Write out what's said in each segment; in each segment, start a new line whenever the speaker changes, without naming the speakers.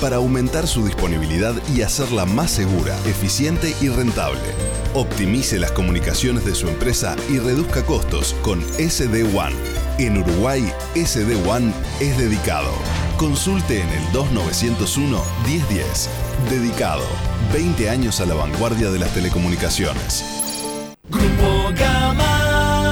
para aumentar su disponibilidad y hacerla más segura, eficiente y rentable. Optimice las comunicaciones de su empresa y reduzca costos con SD One. En Uruguay, SD One es dedicado. Consulte en el 2901 1010. Dedicado. 20 años a la vanguardia de las telecomunicaciones.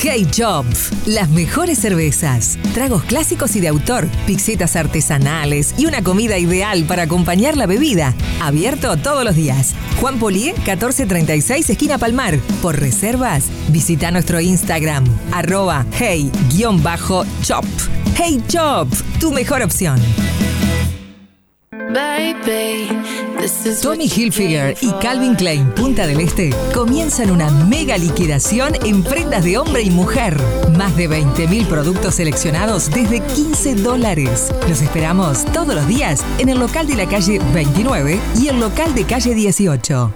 Hey Job, las mejores cervezas, tragos clásicos y de autor, pizzetas artesanales y una comida ideal para acompañar la bebida. Abierto todos los días. Juan Polié, 1436, esquina Palmar. Por reservas, visita nuestro Instagram, arroba hey-chop. Hey Job, tu mejor opción. Tommy Hilfiger y Calvin Klein Punta del Este comienzan una mega liquidación en prendas de hombre y mujer. Más de 20.000 productos seleccionados desde 15 dólares. Los esperamos todos los días en el local de la calle 29 y el local de calle 18.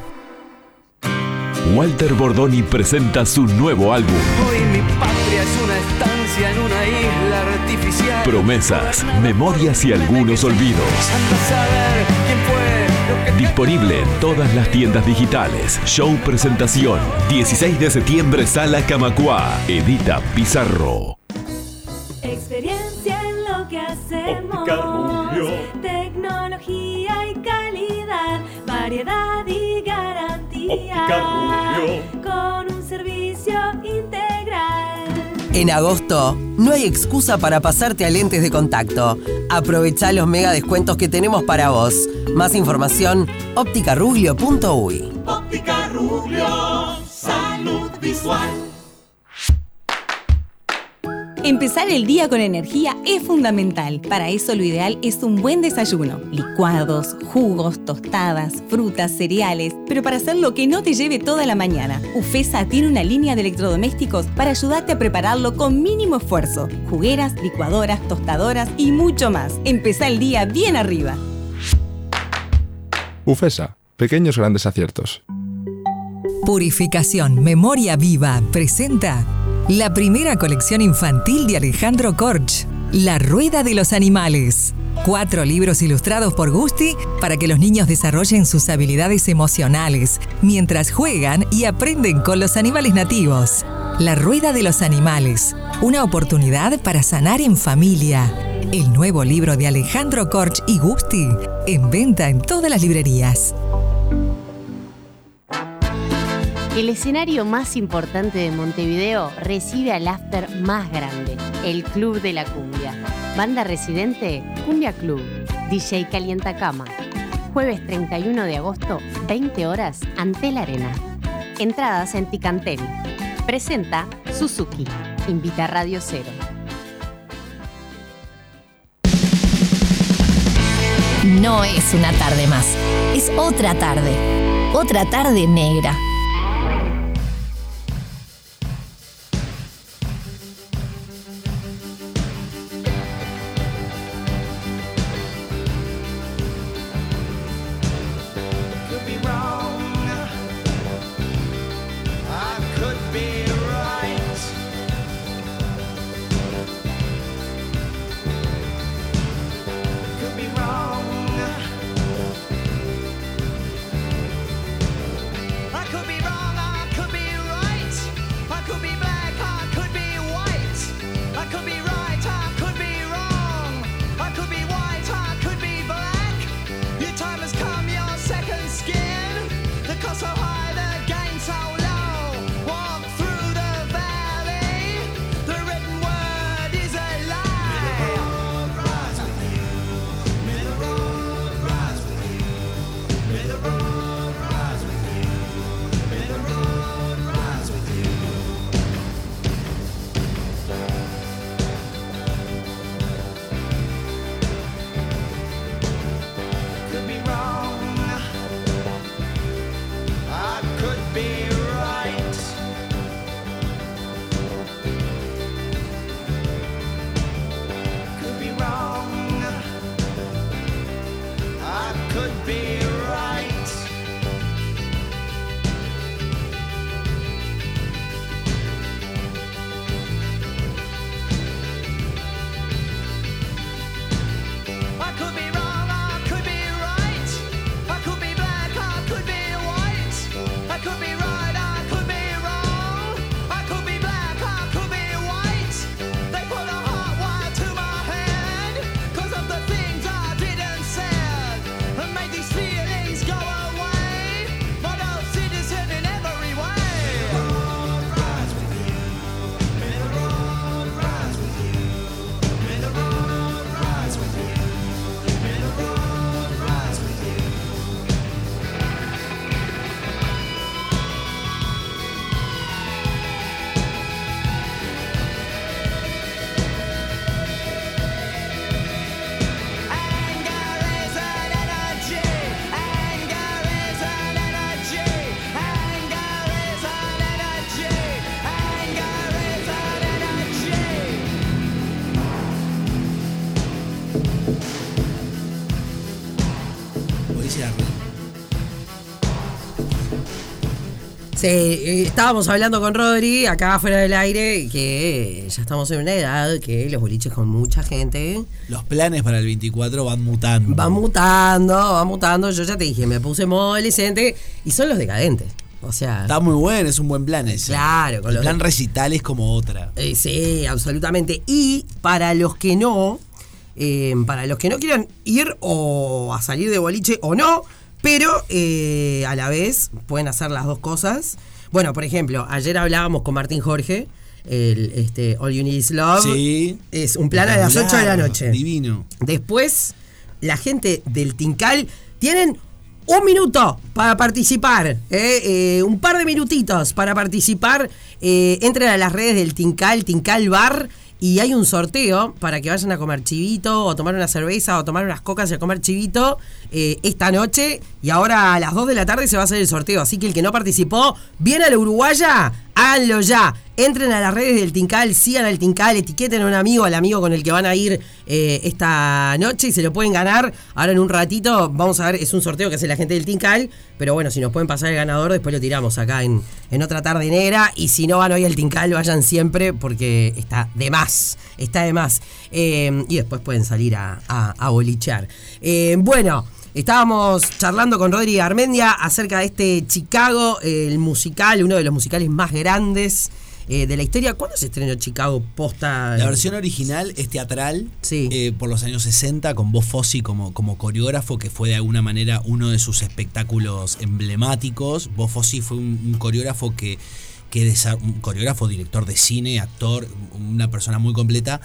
Walter Bordoni presenta su nuevo álbum.
Hoy mi patria es una estancia en una.
Promesas, memorias y algunos olvidos. Disponible en todas las tiendas digitales. Show presentación. 16 de septiembre, Sala Camacua. Edita Pizarro.
Experiencia en lo que hacemos. Tecnología y calidad. Variedad y garantía. Con un servicio integral.
En agosto, no hay excusa para pasarte a lentes de contacto. Aprovecha los mega descuentos que tenemos para vos. Más información, opticaruglio.uy.
Óptica.
Empezar el día con energía es fundamental. Para eso lo ideal es un buen desayuno. Licuados, jugos, tostadas, frutas, cereales. Pero para hacerlo que no te lleve toda la mañana, Ufesa tiene una línea de electrodomésticos para ayudarte a prepararlo con mínimo esfuerzo. Jugueras, licuadoras, tostadoras y mucho más. Empezá el día bien arriba.
UFESA. Pequeños grandes aciertos.
Purificación Memoria Viva presenta la primera colección infantil de Alejandro Korch, La Rueda de los Animales. Cuatro libros ilustrados por Gusti para que los niños desarrollen sus habilidades emocionales mientras juegan y aprenden con los animales nativos. La Rueda de los Animales, una oportunidad para sanar en familia. El nuevo libro de Alejandro Korch y Gusti, en venta en todas las librerías.
El escenario más importante de Montevideo recibe al after más grande, el Club de la Cumbia. Banda residente, Cumbia Club, DJ Calienta Cama. Jueves 31 de agosto, 20 horas, ante la arena. Entradas en Ticantel. Presenta Suzuki. Invita Radio Cero.
No es una tarde más, es otra tarde. Otra tarde negra.
Sí, estábamos hablando con Rodri acá fuera del aire que ya estamos en una edad que los boliches con mucha gente
Los planes para el 24 van mutando.
van mutando, van mutando. Yo ya te dije, me puse modo adolescente y son los decadentes. O sea,
Está muy bueno, es un buen plan ese.
Claro, con
El
los-
plan recital es como otra.
Eh, sí, absolutamente. Y para los que no, eh, para los que no quieran ir o a salir de boliche o no, pero eh, a la vez pueden hacer las dos cosas. Bueno, por ejemplo, ayer hablábamos con Martín Jorge, el este, All You Need Is Love.
Sí.
Es un plan a las 8 de la noche.
Divino.
Después, la gente del Tincal tienen un minuto para participar, ¿eh? Eh, un par de minutitos para participar. Eh, entren a las redes del Tincal, Tincal Bar. Y hay un sorteo para que vayan a comer chivito, o tomar una cerveza, o tomar unas cocas y a comer chivito eh, esta noche. Y ahora a las 2 de la tarde se va a hacer el sorteo. Así que el que no participó, viene a la Uruguaya, háganlo ya. Entren a las redes del Tincal, sigan al Tincal, etiqueten a un amigo, al amigo con el que van a ir eh, esta noche y se lo pueden ganar. Ahora en un ratito vamos a ver, es un sorteo que hace la gente del Tincal, pero bueno, si nos pueden pasar el ganador, después lo tiramos acá en, en otra tarde negra. Y si no van hoy al Tincal, vayan siempre porque está de más, está de más. Eh, y después pueden salir a, a. Eh, bueno. Estábamos charlando con Rodri Armendia acerca de este Chicago, el musical, uno de los musicales más grandes eh, de la historia. ¿Cuándo se estrenó Chicago posta?
La versión original es teatral, eh, por los años 60, con Bob Fosse como, como coreógrafo, que fue de alguna manera uno de sus espectáculos emblemáticos. Bob Fosse fue un, un coreógrafo que, que un coreógrafo, director de cine, actor, una persona muy completa,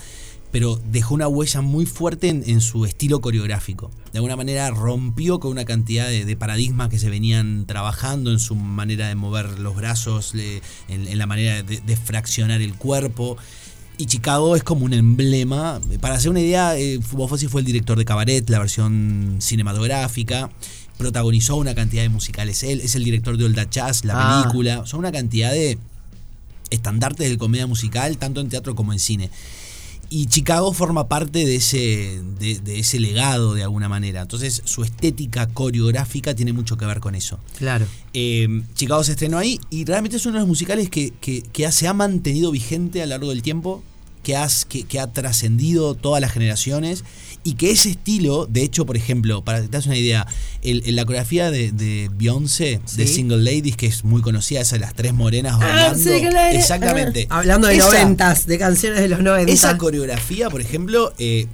pero dejó una huella muy fuerte en, en su estilo coreográfico. De alguna manera rompió con una cantidad de, de paradigmas que se venían trabajando en su manera de mover los brazos, le- en, en la manera de, de fraccionar el cuerpo. Y Chicago es como un emblema. Para hacer una idea, eh, Bob Fosse fue el director de Cabaret, la versión cinematográfica. Protagonizó una cantidad de musicales. Él es el director de Old That Jazz, la
Ah.
película. Son una cantidad de estandartes de comedia musical, tanto en teatro como en cine. Y Chicago forma parte de ese, de, de ese legado de alguna manera. Entonces su estética coreográfica tiene mucho que ver con eso.
Claro.
Eh, Chicago se estrenó ahí y realmente es uno de los musicales que, que- que se ha mantenido vigente a lo largo del tiempo, que, has- que, que ha trascendido todas las generaciones y que ese estilo, de hecho, por ejemplo, para que te das una idea, el- el- la coreografía de, de Beyoncé, de. Single Ladies, que es muy conocida, esa de las tres morenas bailando. Exactamente.
Ah, Hablando de
Esa-
noventas, de canciones de los noventas.
esa coreografía, por ejemplo, eh,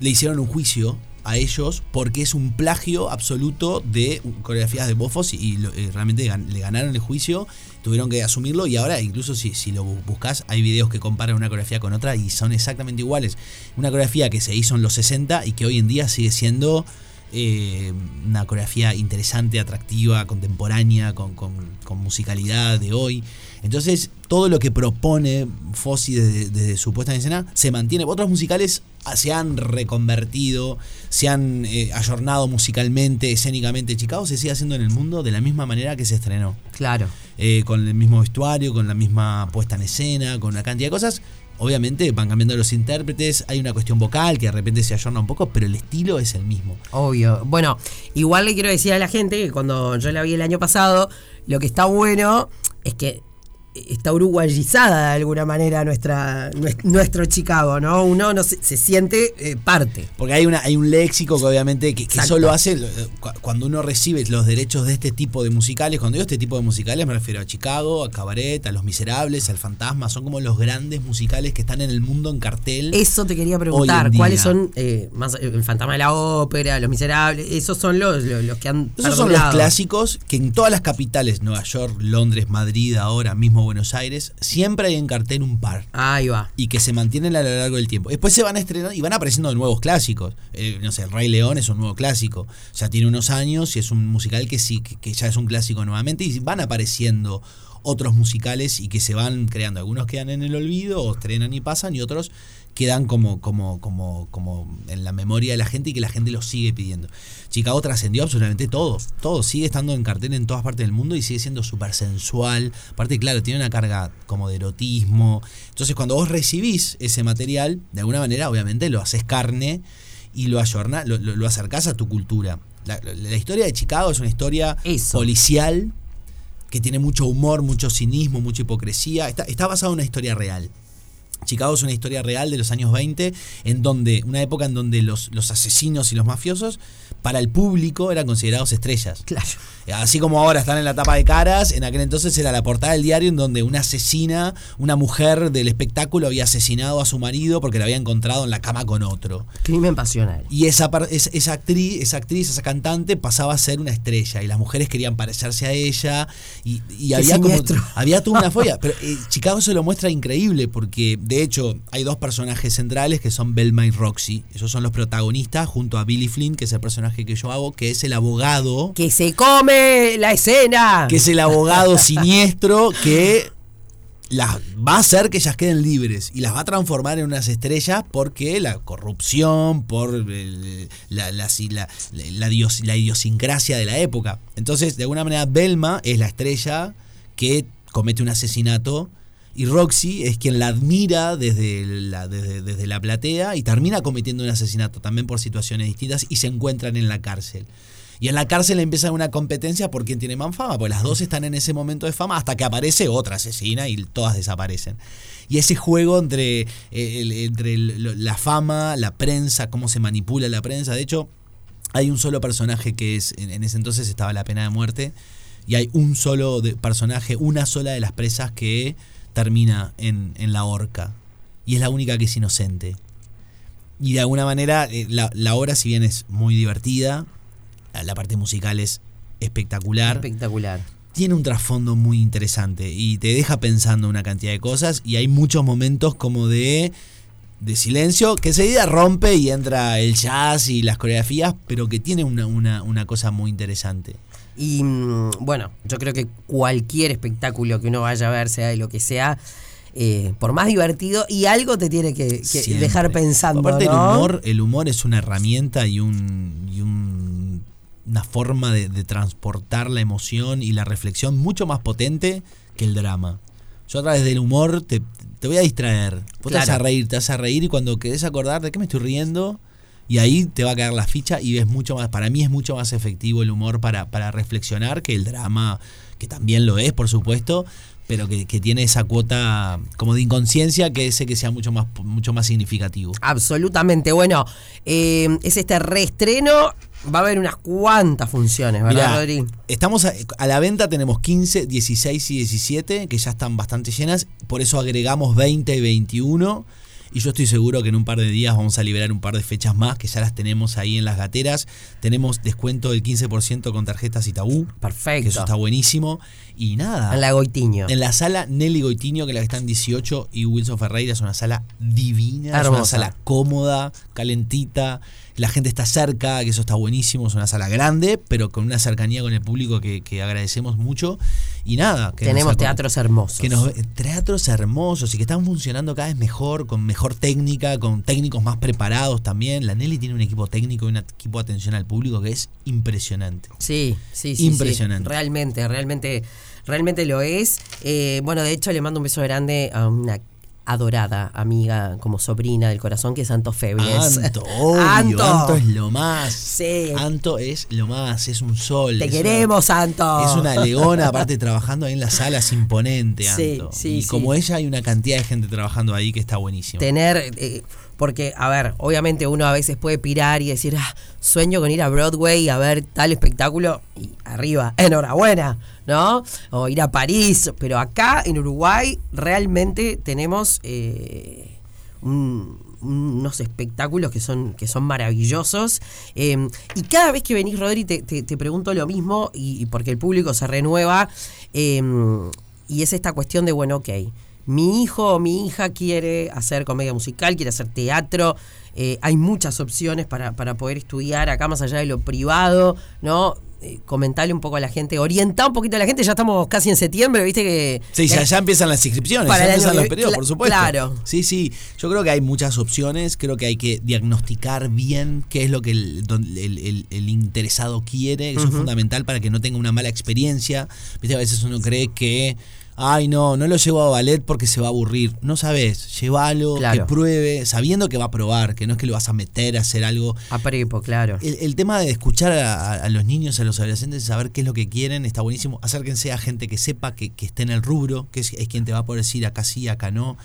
le hicieron un juicio a ellos porque es un plagio absoluto de coreografías de Bofos y, eh, realmente le ganaron el juicio, tuvieron que asumirlo y ahora incluso si, si lo bu- buscas hay videos que comparan una coreografía con otra y son exactamente iguales. Una coreografía que se hizo en los 60 y que hoy en día sigue siendo eh, una coreografía interesante, atractiva, contemporánea, con, con- musicalidad de hoy. Entonces, todo lo que propone Fossi desde, desde su puesta en escena se mantiene. Otros musicales se han reconvertido, se han eh, ayornado musicalmente, escénicamente. Chicago se sigue haciendo en el mundo de la misma manera que se estrenó.
Claro.
Eh, con el mismo vestuario, con la misma puesta en escena, con una cantidad de cosas. Obviamente van cambiando los intérpretes, hay una cuestión vocal que de repente se ayorna un poco, pero el estilo es el mismo.
Obvio. Bueno, igual le quiero decir a la gente que cuando yo la vi el año pasado, lo que está bueno es que está uruguayizada de alguna manera nuestra, nues- nuestro Chicago, ¿no? Uno no se, se siente eh, parte.
Porque hay, una, hay un léxico que obviamente que, que solo hace cuando uno recibe los derechos de este tipo de musicales. Cuando digo este tipo de musicales me refiero a Chicago, a Cabaret, a Los Miserables, al Fantasma. Son como los grandes musicales que están en el mundo en cartel.
Eso te quería preguntar. ¿cuáles son eh, más eh, el fantasma de la ópera, los miserables? Esos son los, los, los que han
Esos son los clásicos que en todas las capitales, Nueva York, Londres, Madrid, ahora mismo Buenos Aires, siempre hay en cartel un par.
Ahí va.
Y que se mantienen a lo largo del tiempo. Después se van estrenando y van apareciendo nuevos clásicos. Eh, no sé, El Rey León es un nuevo clásico. Ya tiene unos años y es un musical que sí, que, que ya es un clásico nuevamente. Y van apareciendo otros musicales y que se van creando. Algunos quedan en el olvido, o estrenan y pasan, y otros quedan como, como, como, como en la memoria de la gente y que la gente los sigue pidiendo. Chicago trascendió absolutamente todo, todo, sigue estando en cartel en todas partes del mundo y sigue siendo súper sensual. Aparte, claro, tiene una carga como de erotismo. Entonces, cuando vos recibís ese material, de alguna manera, obviamente, lo haces carne y lo ayornás, lo, lo, lo acercás a tu cultura. La, la- la historia de Chicago es una historia policial que tiene mucho humor, mucho cinismo, mucha hipocresía. Está, está basado en una historia real. Chicago es una historia real de los años 20, en donde, una época en donde los, los asesinos y los mafiosos, para el público, eran considerados estrellas.
Claro.
Así como ahora están en la tapa de caras, en aquel entonces era la portada del diario en donde una asesina, una mujer del espectáculo había asesinado a su marido porque la había encontrado en la cama con otro.
Crimen pasional.
Y esa, esa, actriz, esa actriz, esa cantante pasaba a ser una estrella y las mujeres querían parecerse a ella y, había como había toda una folla. Pero eh, Chicago se lo muestra increíble porque de hecho hay dos personajes centrales que son Belma y Roxy. Esos son los protagonistas junto a Billy Flynn, que es el personaje que yo hago, que es el abogado.
Que se come la escena.
Que es el abogado siniestro que las va a hacer que ellas queden libres y las va a transformar en unas estrellas porque la corrupción, por el- la, la, la- la idios- la idiosincrasia de la época. Entonces, de alguna manera, Belma es la estrella que comete un asesinato y Roxy es quien la admira desde la, desde, desde la platea y termina cometiendo un asesinato también por situaciones distintas y se encuentran en la cárcel. Y en la cárcel empieza una competencia por quién tiene más fama, porque las dos están en ese momento de fama hasta que aparece otra asesina y todas desaparecen. Y ese juego entre, eh, entre la fama, la prensa, cómo se manipula la prensa. De hecho, hay un solo personaje que es, en, ese entonces estaba la pena de muerte, y hay un solo personaje, una sola de las presas que termina en, en la horca. Y es la única que es inocente. Y de alguna manera, eh, la, la obra, si bien es muy divertida, la- la parte musical es espectacular.
Espectacular.
Tiene un trasfondo muy interesante y te deja pensando una cantidad de cosas. Y hay muchos momentos como de, de silencio que enseguida rompe y entra el jazz y las coreografías, pero que tiene una, una, una cosa muy interesante.
Y mm, bueno, yo creo que cualquier espectáculo que uno vaya a ver, sea de lo que sea, eh, por más divertido, y algo te tiene que, dejar pensando.
Aparte el
¿no?
humor, el humor es una herramienta y un, y un- una forma de, de transportar la emoción y la reflexión mucho más potente que el drama. Yo a través del humor te, te voy a distraer. Vos te vas a reír, te vas a reír y cuando querés acordar de qué me estoy riendo, y ahí te va a caer la ficha y ves mucho más. Para mí es mucho más efectivo el humor para, para reflexionar que el drama, que también lo es, por supuesto, pero que, que tiene esa cuota como de inconsciencia que ese que sea mucho más, mucho más significativo.
Absolutamente. Bueno, eh, es este reestreno. Va a haber unas cuantas funciones, ¿verdad,
Mirá,
Rodri?
Estamos a, a la venta, tenemos 15, 16 y 17, que ya están bastante llenas. Por eso agregamos 20 y 21. Y yo estoy seguro que en un par de días vamos a liberar un par de fechas más, que ya las tenemos ahí en las gateras. Tenemos descuento del 15% con tarjetas y tabú.
Perfecto.
Que eso está buenísimo. Y nada.
En la Goitiño.
En la sala Nelly Goitiño, que la que está en 18, y Wilson Ferreira, es una sala divina, es una
Hermosa.
sala cómoda, calentita, la gente está cerca, que eso está buenísimo, es una sala grande, pero con una cercanía con el público que, que agradecemos mucho. Y nada, que
Tenemos teatros hermosos.
Que nos, teatros hermosos y que están funcionando cada vez mejor, con mejor técnica, con técnicos más preparados también. La Nelly tiene un equipo técnico y un equipo de atención al público que es impresionante.
Sí, sí, sí.
Impresionante.
sí. Realmente, realmente, realmente lo es. Eh, bueno, de hecho, le mando un beso grande a una adorada amiga como sobrina del corazón que es Anto Febles.
Anto, obvio,
Anto.
Anto. es lo más.
Sí.
Anto es lo más, es un sol.
Te queremos,
una-
Anto.
Es una leona, aparte trabajando ahí en la sala, es imponente,
Sí,
Anto.
sí,
y
sí.
como ella hay una cantidad de gente trabajando ahí que está buenísimo.
Tener, eh, porque, a ver, obviamente uno a veces puede pirar y decir, ah, sueño con ir a Broadway a ver tal espectáculo y arriba, enhorabuena, ¿no? O ir a París, pero acá en Uruguay realmente tenemos eh, un- unos espectáculos que son, que son maravillosos. Eh, y cada vez que venís, Rodri, te, te- te pregunto lo mismo, y, porque el público se renueva, eh, y es esta cuestión de, bueno, ok, mi hijo o mi hija quiere hacer comedia musical, quiere hacer teatro, eh, hay muchas opciones para, para poder estudiar acá más allá de lo privado, ¿no? Eh, comentarle un poco a la gente, orientar un poquito a la gente, ya estamos casi en septiembre, viste que...
Sí, ya, ya empiezan las inscripciones,
Para
ya empiezan los periodos, por supuesto.
claro.
Sí, sí. Yo creo que hay muchas opciones. Creo que hay que diagnosticar bien qué es lo que el, el- el- el interesado quiere. Eso es fundamental para que no tenga una mala experiencia. Viste, a veces uno cree que. Ay no, no lo llevo a ballet porque se va a aburrir. No sabes, llévalo,
Claro.
que pruebe, sabiendo que va a probar, que no es que lo vas a meter a hacer algo.
A prepo, claro.
El, el tema de escuchar a, a- a los niños, a los adolescentes, saber qué es lo que quieren, está buenísimo. Acérquense a gente que sepa, que, que esté en el rubro, que es, es quien te va a poder decir acá sí, acá no.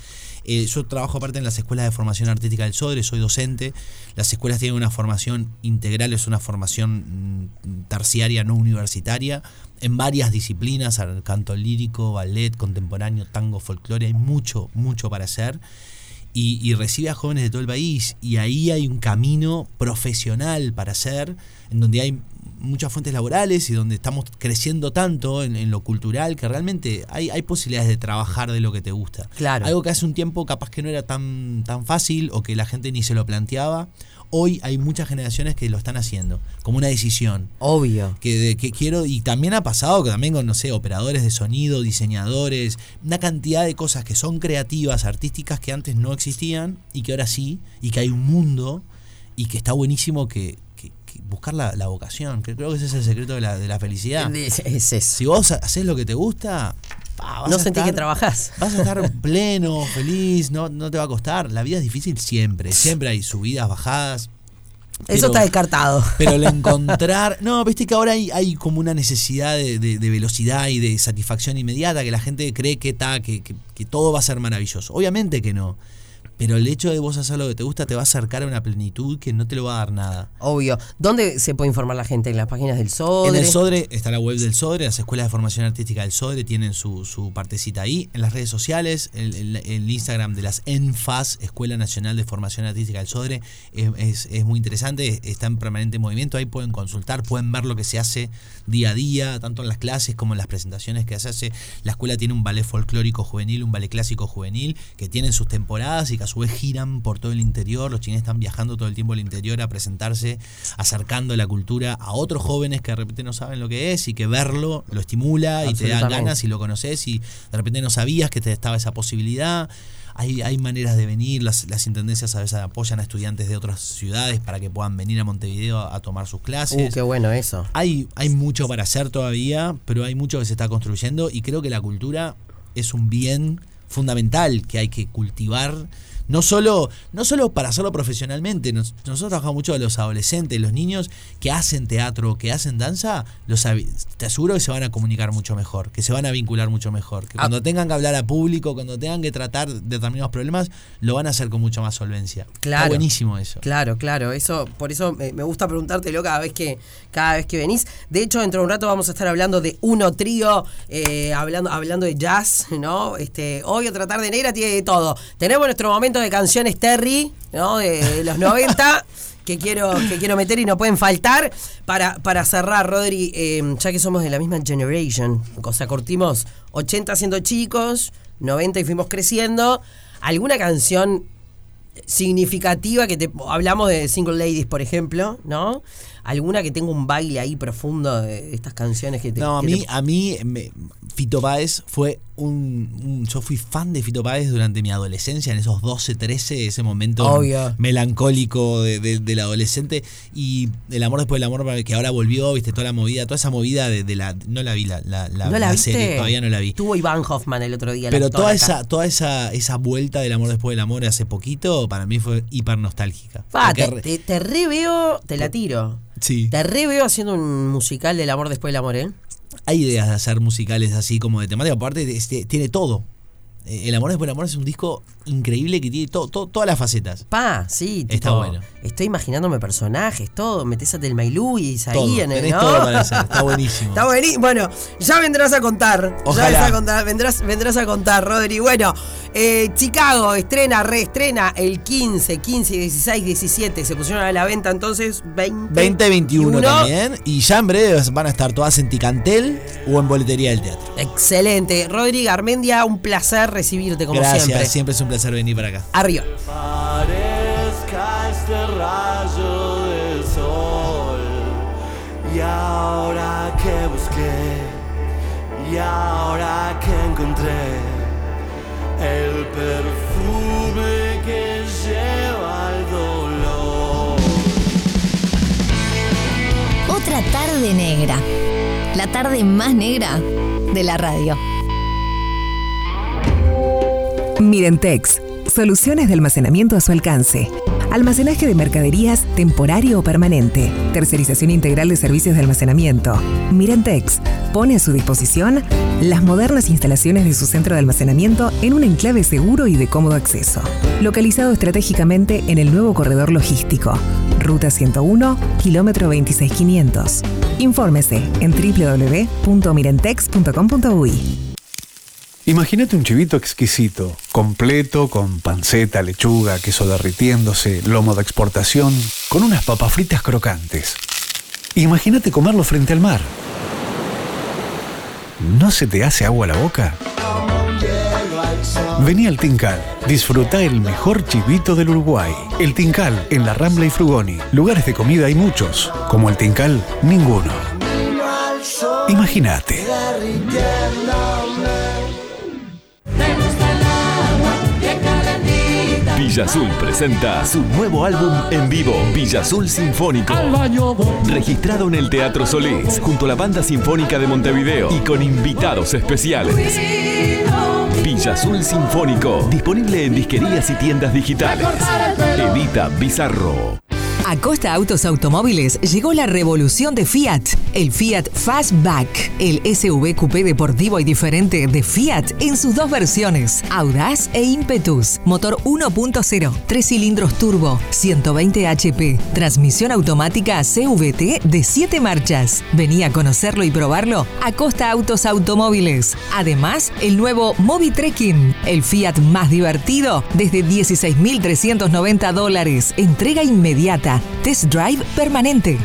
Eh, yo trabajo aparte en las escuelas de formación artística del SODRE, soy docente. Las escuelas tienen una formación integral, es una formación mm, terciaria, no universitaria, en varias disciplinas, canto lírico, ballet, contemporáneo, tango, folclore, hay mucho, mucho para hacer y, y recibe a jóvenes de todo el país. Y ahí hay un camino profesional para hacer, en donde hay muchas fuentes laborales y donde estamos creciendo tanto en, en lo cultural que realmente hay, hay posibilidades de trabajar de lo que te gusta.
Claro.
Algo que hace un tiempo capaz que no era tan, tan fácil o que la gente ni se lo planteaba. Hoy hay muchas generaciones que lo están haciendo, como una decisión.
Obvio.
Que, de- que quiero, y también ha pasado que también con, no sé, operadores de sonido, diseñadores, una cantidad de cosas que son creativas, artísticas que antes no existían y que ahora sí, y que hay un mundo y que está buenísimo que buscar la, la vocación, que creo que ese es el secreto de la, de la felicidad.
Es, es eso.
Si vos haces lo que te gusta, pa, vas
No
a
sentís
estar-
que trabajás.
Vas a estar pleno, feliz, no, no te va a costar. La vida es difícil siempre, siempre hay subidas, bajadas.
Eso está descartado.
pero el encontrar. No, viste que ahora hay, hay como una necesidad de, de- de velocidad y de satisfacción inmediata, que la gente cree que, que, que- que todo va a ser maravilloso. Obviamente que no. Pero el hecho de vos hacer lo que te gusta te va a acercar a una plenitud que no te lo va a dar nada.
Obvio. ¿Dónde se puede informar la gente? ¿En las páginas del SODRE?
En el Sodre está la web del Sodre, las escuelas de formación artística del Sodre tienen su, su partecita ahí. En las redes sociales, el, el- el Instagram de las ENFAS, Escuela Nacional de Formación Artística del Sodre, es, es- es muy interesante, está en permanente movimiento. Ahí pueden consultar, pueden ver lo que se hace día a día, tanto en las clases como en las presentaciones que se hace. La escuela tiene un ballet folclórico juvenil, un ballet clásico juvenil, que tienen sus temporadas y que a su vez giran por todo el interior. Los chineses están viajando todo el tiempo al interior a presentarse, acercando la cultura a otros jóvenes que de repente no saben lo que es y que verlo lo estimula y te da ganas y lo conoces y de repente no sabías que te estaba esa posibilidad. Hay, hay maneras de venir, las, las intendencias a veces apoyan a estudiantes de otras ciudades para que puedan venir a Montevideo a, a tomar sus clases.
Uh, qué bueno eso.
Hay, hay mucho para hacer todavía, pero hay mucho que se está construyendo y creo que la cultura es un bien fundamental que hay que cultivar. No solo, no solo para hacerlo profesionalmente, nos- nosotros trabajamos mucho los adolescentes, los niños que hacen teatro, que hacen danza, los, te aseguro que se van a comunicar mucho mejor, que se van a vincular mucho mejor, que cuando tengan que hablar a público, cuando tengan que tratar determinados problemas, lo van a hacer con mucha más solvencia.
Claro.
Está buenísimo eso.
Claro, claro. Eso, por eso me, me gusta preguntártelo cada vez que, cada vez que venís. De hecho, dentro de un rato vamos a estar hablando de uno trío, eh, hablando, hablando de jazz, ¿no? Este, hoy otra tarde negra tiene de todo. Tenemos nuestro momento de canciones Terry, ¿no? De los 90. Que quiero, que quiero meter y no pueden faltar. Para, para cerrar, Rodri, eh, ya que somos de la misma generation, o sea, cortimos 80 siendo chicos, 90 y fuimos creciendo. ¿Alguna canción significativa que te hablamos de Single Ladies, por ejemplo, ¿no? Alguna que tenga un baile ahí profundo de estas canciones que te
No, a
que
mí,
te-
a mí me- Fito Páez fue un, un- Yo fui fan de Fito Páez durante mi adolescencia, en esos 12, 13, ese momento
Obvio.
melancólico de- de- del adolescente. Y El amor después del amor, que ahora volvió, viste, toda la movida, toda esa movida de, de la. No la vi, la, la, la-
¿No la, viste?
serie, todavía no la vi.
Tuvo Iván Hoffman el otro día.
Pero toda
acá.
esa, toda esa, esa vuelta del amor después del amor hace poquito, para mí fue hiper nostálgica.
Pa,
Porque
te,
re-
te, te re veo, te la tiro.
Sí.
Te re veo haciendo un musical del amor después del amor, ¿eh?
Hay ideas de hacer musicales así como de temática, aparte este, tiene todo. Eh, El amor después del amor es un disco increíble que tiene to- to- todas las facetas.
Pa, sí,
Está
tipo,
bueno.
Estoy imaginándome personajes, todo. Metés a Telmailú y ahí
Todo,
en el.
tenés
¿no?
todo para hacer, está buenísimo.
Está buenísimo. Bueno, ya vendrás a contar.
Ojalá.
Ya vendrás a contar, vendrás, vendrás a contar, Rodri. Bueno, eh, Chicago estrena, reestrena el 15, 15, 16, 17. Se pusieron a la venta entonces 20.
2021
Uno.
también. Y ya en breve van a estar todas en Ticantel o en boletería del teatro.
Excelente. Rodri Armendia, un placer recibirte como
Gracias,
siempre.
siempre es un placer venir para acá.
Arriba.
Parezca este rayo del sol. Y ahora que busqué, y ahora que encontré el perfume que lleva el dolor.
Otra tarde negra. La tarde más negra de la radio.
Mirentex, soluciones de almacenamiento a su alcance. Almacenaje de mercaderías temporario o permanente. Tercerización integral de servicios de almacenamiento. Mirentex pone a su disposición las modernas instalaciones de su centro de almacenamiento en un enclave seguro y de cómodo acceso. Localizado estratégicamente en el nuevo corredor logístico. Ruta 101, kilómetro 26500. Infórmese en www.mirentex.com.uy.
Imagínate un chivito exquisito, completo, con panceta, lechuga, queso derritiéndose, lomo de exportación, con unas papas fritas crocantes. Imagínate comerlo frente al mar. ¿No se te hace agua la boca? Vení al Tincal, disfruta el mejor chivito del Uruguay. El Tincal, en la Rambla y Frugoni. Lugares de comida hay muchos, como el Tincal, ninguno. Imagínate.
Villa Azul presenta su nuevo álbum en vivo, Villa Azul Sinfónico. Registrado en el Teatro Solís, junto a la Banda Sinfónica de Montevideo y con invitados especiales. Villa Azul Sinfónico, disponible en disquerías y tiendas digitales. Edita Bizarro.
A Costa Autos Automóviles llegó la revolución de Fiat, el Fiat Fastback, el SUV coupé deportivo y diferente de Fiat en sus dos versiones, Audaz e Impetus, motor 1.0, tres cilindros turbo, 120 HP, transmisión automática CVT de 7 marchas. Vení a conocerlo y probarlo a Costa Autos Automóviles. Además, el nuevo Mobi Trekking, el Fiat más divertido desde 16.390 dólares, entrega inmediata Test Drive permanente.